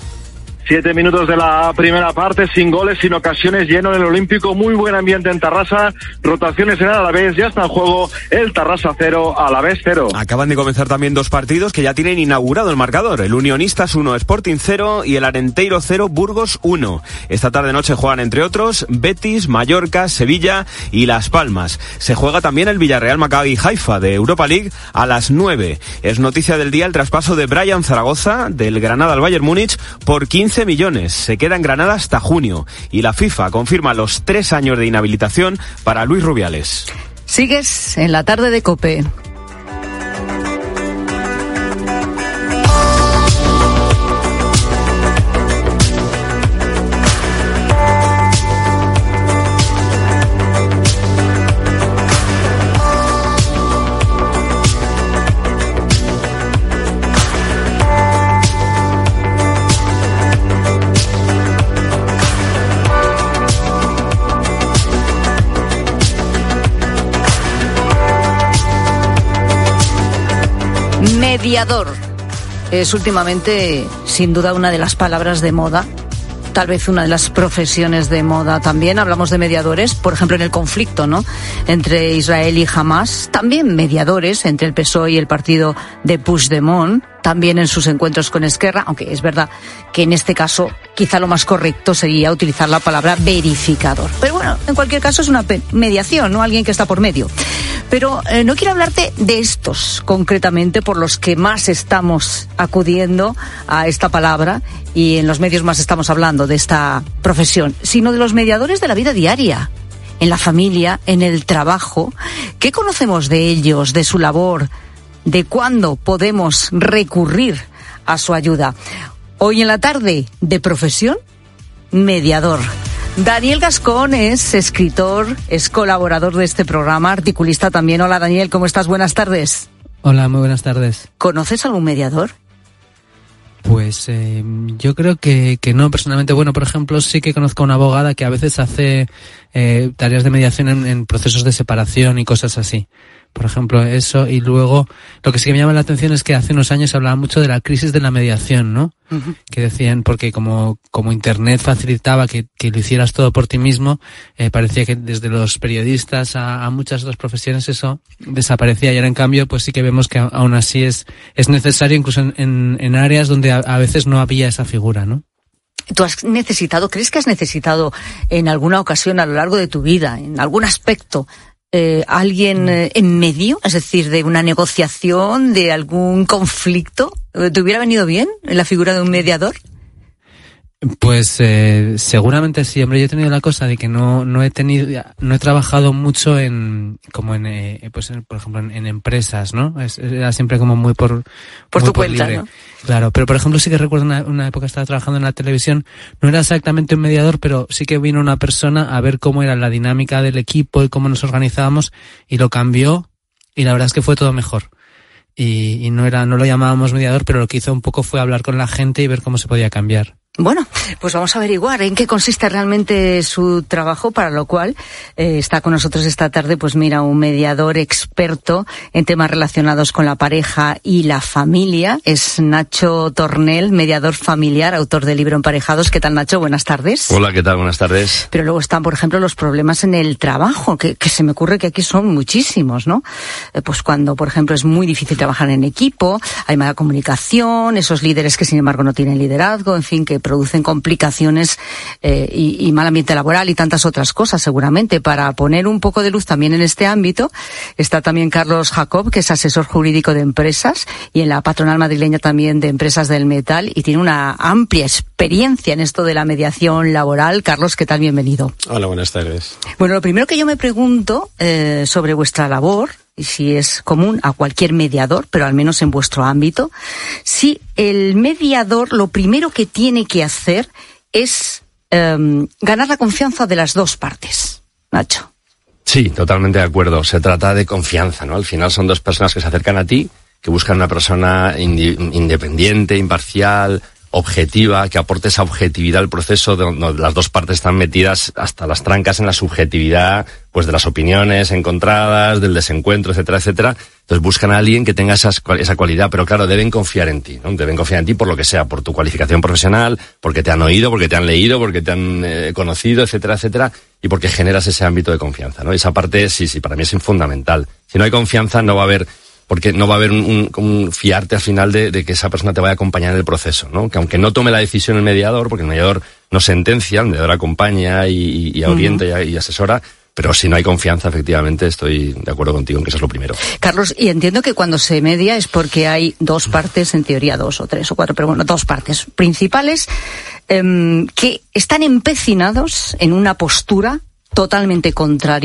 Siete minutos de la primera parte, sin goles, sin ocasiones, lleno en el Olímpico, muy buen ambiente en Tarrasa, rotaciones en Alavés, ya está en juego el Tarrasa cero, Alavés cero. Acaban de comenzar también dos partidos que ya tienen inaugurado el marcador. El Unionistas 1, Sporting 0 y el Arenteiro 0, Burgos 1. Esta tarde noche juegan entre otros Betis, Mallorca, Sevilla y Las Palmas. Se juega también el Villarreal Maccabi Haifa de Europa League a las 9. Es noticia del día el traspaso de Brian Zaragoza del Granada al Bayern Múnich por 15 millones. Se queda en Granada hasta junio y la FIFA confirma los tres años de inhabilitación para Luis Rubiales. Sigues en la tarde de Cope. Mediador es últimamente, sin duda, una de las palabras de moda. Tal vez una de las profesiones de moda también. Hablamos de mediadores, por ejemplo, en el conflicto, ¿no? Entre Israel y Hamas. También mediadores entre el PSOE y el partido de Puigdemont. También en sus encuentros con Esquerra, aunque es verdad que en este caso quizá lo más correcto sería utilizar la palabra verificador. Pero bueno, en cualquier caso es una mediación, ¿no? Alguien que está por medio. Pero eh, no quiero hablarte de estos concretamente por los que más estamos acudiendo a esta palabra y en los medios más estamos hablando de esta profesión, sino de los mediadores de la vida diaria, en la familia, en el trabajo. ¿Qué conocemos de ellos, de su labor, de cuándo podemos recurrir a su ayuda? Hoy en la tarde, de profesión, mediador. Daniel Gascón es escritor, es colaborador de este programa, articulista también. Hola Daniel, ¿cómo estás? Buenas tardes. Hola, muy buenas tardes. ¿Conoces algún mediador? Pues eh, yo creo que, que no, personalmente. Bueno, por ejemplo, sí que conozco a una abogada que a veces hace eh, tareas de mediación en, en procesos de separación y cosas así. Por ejemplo, eso. Y luego, lo que sí que me llama la atención es que hace unos años se hablaba mucho de la crisis de la mediación, ¿no? que decían porque como como internet facilitaba que, que lo hicieras todo por ti mismo eh, parecía que desde los periodistas a, a muchas otras profesiones eso desaparecía y ahora en cambio pues sí que vemos que aún así es es necesario incluso en, en, en áreas donde a, a veces no había esa figura no ¿Tú has necesitado, crees que has necesitado en alguna ocasión a lo largo de tu vida, en algún aspecto, eh, alguien eh, en medio, es decir, de una negociación, de algún conflicto? Eh, ¿Te hubiera venido bien la figura de un mediador? Pues eh, seguramente sí, hombre, yo he tenido la cosa de que no, no he tenido, no he trabajado mucho en, como en, eh, pues en- por ejemplo, en, en empresas, ¿no? Es- era siempre como muy por, Por muy tu cuenta, libre. ¿no? Claro, pero por ejemplo sí que recuerdo una, una época estaba trabajando en la televisión, no era exactamente un mediador, pero sí que vino una persona a ver cómo era la dinámica del equipo y cómo nos organizábamos y lo cambió y la verdad es que fue todo mejor. Y, y no era, no lo llamábamos mediador, pero lo que hizo un poco fue hablar con la gente y ver cómo se podía cambiar. Bueno, pues vamos a averiguar en qué consiste realmente su trabajo, para lo cual eh, está con nosotros esta tarde, pues mira, un mediador experto en temas relacionados con la pareja y la familia. Es Nacho Tornel, mediador familiar, autor del libro Emparejados. ¿Qué tal, Nacho? Buenas tardes. Hola, ¿qué tal? Buenas tardes. Pero luego están, por ejemplo, los problemas en el trabajo, que, que se me ocurre que aquí son muchísimos, ¿no? Eh, pues cuando, por ejemplo, es muy difícil trabajar en equipo, hay mala comunicación, esos líderes que, sin embargo, no tienen liderazgo, en fin, que producen complicaciones eh, y, y mal ambiente laboral y tantas otras cosas, seguramente. Para poner un poco de luz también en este ámbito, está también Carlos Jacob, que es asesor jurídico de empresas y en la patronal madrileña también de empresas del metal y tiene una amplia experiencia en esto de la mediación laboral. Carlos, ¿qué tal? Bienvenido. Hola, buenas tardes. Bueno, lo primero que yo me pregunto eh, sobre vuestra labor, si es común a cualquier mediador, pero al menos en vuestro ámbito, si el mediador lo primero que tiene que hacer es em, ganar la confianza de las dos partes. Nacho. Sí, totalmente de acuerdo. Se trata de confianza, ¿no? Al final son dos personas que se acercan a ti, que buscan una persona independiente, imparcial, objetiva, que aporte esa objetividad al proceso donde las dos partes están metidas hasta las trancas en la subjetividad, pues de las opiniones encontradas, del desencuentro, etcétera, etcétera. Entonces buscan a alguien que tenga esa cualidad, pero claro, deben confiar en ti, ¿no? Deben confiar en ti por lo que sea, por tu cualificación profesional, porque te han oído, porque te han leído, porque te han eh, conocido, etcétera, etcétera, y porque generas ese ámbito de confianza, ¿no? Esa parte, sí, sí, para mí es fundamental. Si no hay confianza, no va a haber porque no va a haber un, un, fiarte al final de, de, que esa persona te vaya a acompañar en el proceso, ¿no? Que aunque no tome la decisión el mediador, porque el mediador no sentencia, el mediador acompaña y, y, y orienta uh -huh. y, y, asesora, pero si no hay confianza, efectivamente, estoy de acuerdo contigo en que eso es lo primero. Carlos, y entiendo que cuando se media es porque hay dos partes, en teoría dos o tres o cuatro, pero bueno, dos partes principales eh, que están empecinados en una postura totalmente contraria